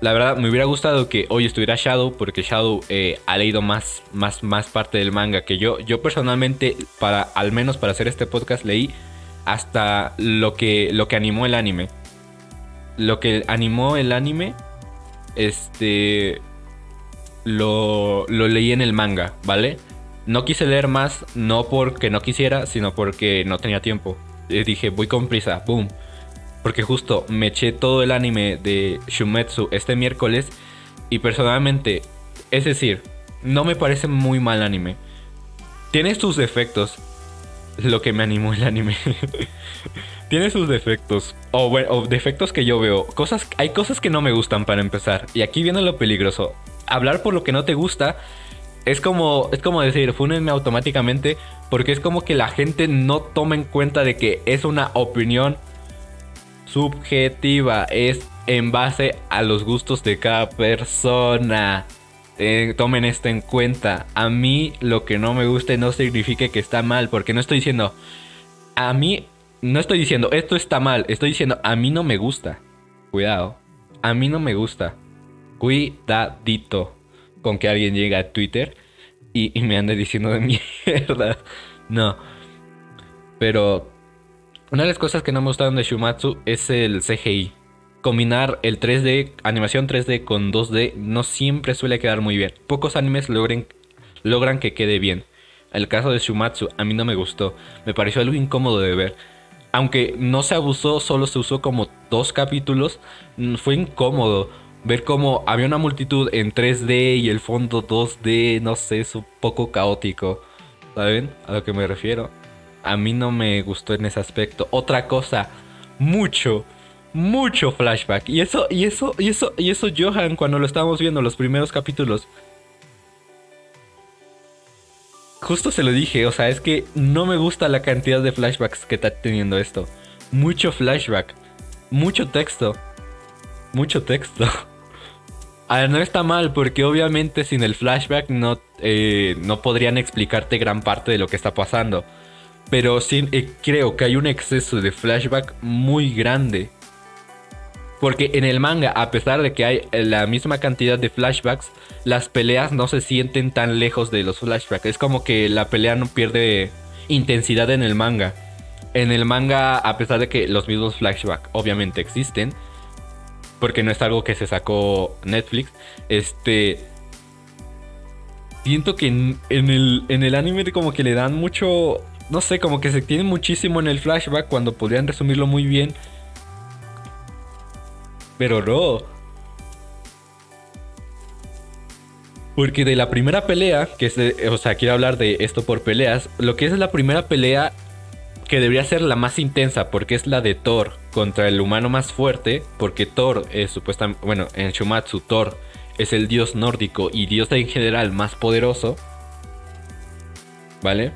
La verdad, me hubiera gustado que hoy estuviera Shadow, porque Shadow eh, ha leído más, más, más parte del manga que yo. Yo personalmente, para, al menos para hacer este podcast, leí hasta lo que, lo que animó el anime. Lo que animó el anime, este, lo, lo leí en el manga, ¿vale? No quise leer más, no porque no quisiera, sino porque no tenía tiempo. Dije, voy con prisa, boom. Porque justo me eché todo el anime de Shumetsu este miércoles. Y personalmente, es decir, no me parece muy mal anime. Tiene sus defectos. Lo que me animó el anime. Tiene sus defectos. O bueno, defectos que yo veo. Cosas, hay cosas que no me gustan para empezar. Y aquí viene lo peligroso. Hablar por lo que no te gusta es como, es como decir, fúnenme automáticamente, porque es como que la gente no toma en cuenta de que es una opinión subjetiva, es en base a los gustos de cada persona. Eh, tomen esto en cuenta. A mí lo que no me guste no significa que está mal, porque no estoy diciendo, a mí, no estoy diciendo, esto está mal, estoy diciendo, a mí no me gusta. Cuidado, a mí no me gusta. Cuidadito con que alguien llegue a Twitter y, me ande diciendo de mierda. No. Pero una de las cosas que no me gustaron de Shumatsu es el CGI. Combinar el 3D, animación 3D con 2D no siempre suele quedar muy bien. Pocos animes logren, logran que quede bien. El caso de Shumatsu a mí no me gustó. Me pareció algo incómodo de ver. Aunque no se abusó, solo se usó como dos capítulos, mm, fue incómodo ver cómo había una multitud en 3D y el fondo 2D, no sé, es un poco caótico. ¿Saben a lo que me refiero? A mí no me gustó en ese aspecto. Otra cosa, mucho, mucho flashback. Y eso, y eso, y eso, y eso, Johan, cuando lo estábamos viendo los primeros capítulos. Justo se lo dije, o sea, es que no me gusta la cantidad de flashbacks que está teniendo esto. Mucho flashback, mucho texto, mucho texto. A ver, no está mal, porque obviamente sin el flashback no, eh, no podrían explicarte gran parte de lo que está pasando. Pero sí eh, creo que hay un exceso de flashback muy grande. Porque en el manga, a pesar de que hay la misma cantidad de flashbacks, las peleas no se sienten tan lejos de los flashbacks. Es como que la pelea no pierde intensidad en el manga. En el manga, a pesar de que los mismos flashbacks obviamente existen, porque no es algo que se sacó Netflix. Este. Siento que en, el, en el anime como que le dan mucho. No sé, como que se tiene muchísimo en el flashback cuando podrían resumirlo muy bien. Pero no. Porque de la primera pelea, que es o sea, quiero hablar de esto por peleas, lo que es la primera pelea que debería ser la más intensa porque es la de Thor contra el humano más fuerte, porque Thor es supuestamente, bueno, en Shumatsu Thor es el dios nórdico y dios en general más poderoso. ¿Vale?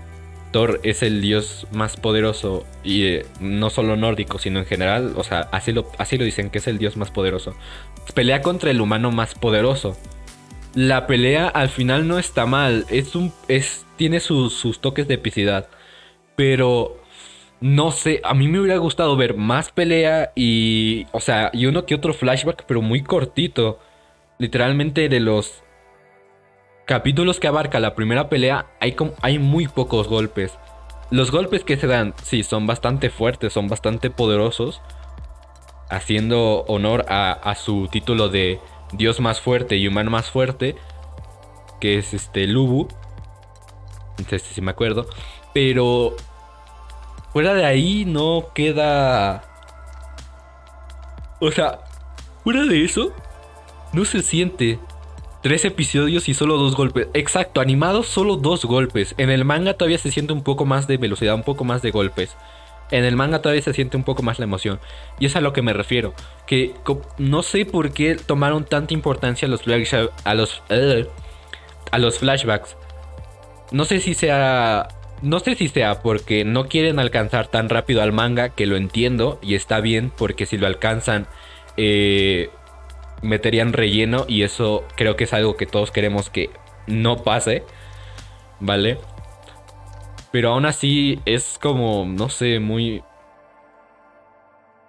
Thor es el dios más poderoso y eh, no solo nórdico, sino en general, o sea, así lo, así lo dicen que es el dios más poderoso. Pelea contra el humano más poderoso. La pelea al final no está mal, es un es tiene sus, sus toques de epicidad, pero no sé, a mí me hubiera gustado ver más pelea y, o sea, y uno que otro flashback, pero muy cortito. Literalmente de los capítulos que abarca la primera pelea, hay, hay muy pocos golpes. Los golpes que se dan, sí, son bastante fuertes, son bastante poderosos. Haciendo honor a, a su título de Dios más fuerte y humano más fuerte. Que es este Lubu. Entonces, si me acuerdo. Pero Fuera de ahí no queda... O sea, fuera de eso, no se siente. Tres episodios y solo dos golpes. Exacto, animados solo dos golpes. En el manga todavía se siente un poco más de velocidad, un poco más de golpes. En el manga todavía se siente un poco más la emoción. Y es a lo que me refiero. Que no sé por qué tomaron tanta importancia a los, a los, eh, a los flashbacks. No sé si sea. No sé si sea porque no quieren alcanzar tan rápido al manga, que lo entiendo y está bien, porque si lo alcanzan, eh, meterían relleno y eso creo que es algo que todos queremos que no pase, ¿vale? Pero aún así es como, no sé, muy...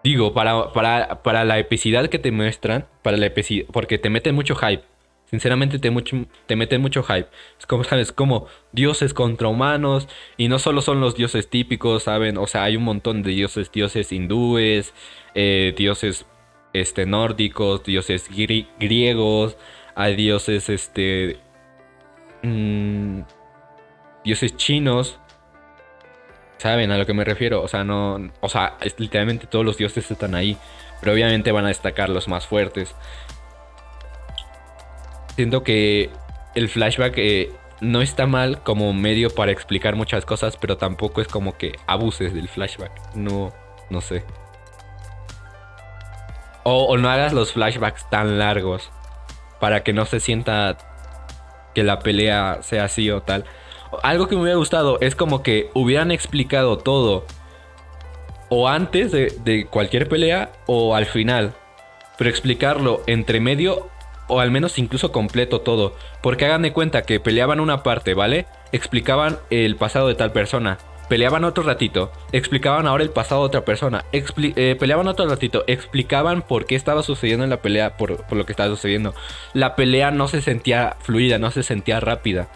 Digo, para, para, para la epicidad que te muestran, para la epici- porque te meten mucho hype. Sinceramente te, mucho, te meten mucho hype. Es como, ¿sabes? Como dioses contra humanos. Y no solo son los dioses típicos, ¿saben? O sea, hay un montón de dioses, dioses hindúes, eh, dioses este, nórdicos, dioses gri- griegos, hay dioses, este... mm, dioses chinos. ¿Saben a lo que me refiero? O sea, no... O sea, literalmente todos los dioses están ahí. Pero obviamente van a destacar los más fuertes. Siento que el flashback eh, no está mal como medio para explicar muchas cosas, pero tampoco es como que abuses del flashback. No, no sé. O, no hagas los flashbacks tan largos para que no se sienta que la pelea sea así o tal. Algo que me hubiera gustado es como que hubieran explicado todo o antes de, de cualquier pelea o al final. Pero explicarlo entre medio o al menos incluso completo todo. Porque hagan de cuenta que peleaban una parte, ¿vale? Explicaban el pasado de tal persona. Peleaban otro ratito, explicaban ahora el pasado de otra persona. Eh, peleaban otro ratito, explicaban por qué estaba sucediendo en la pelea, por lo que estaba sucediendo. La pelea no se sentía fluida, no se sentía rápida.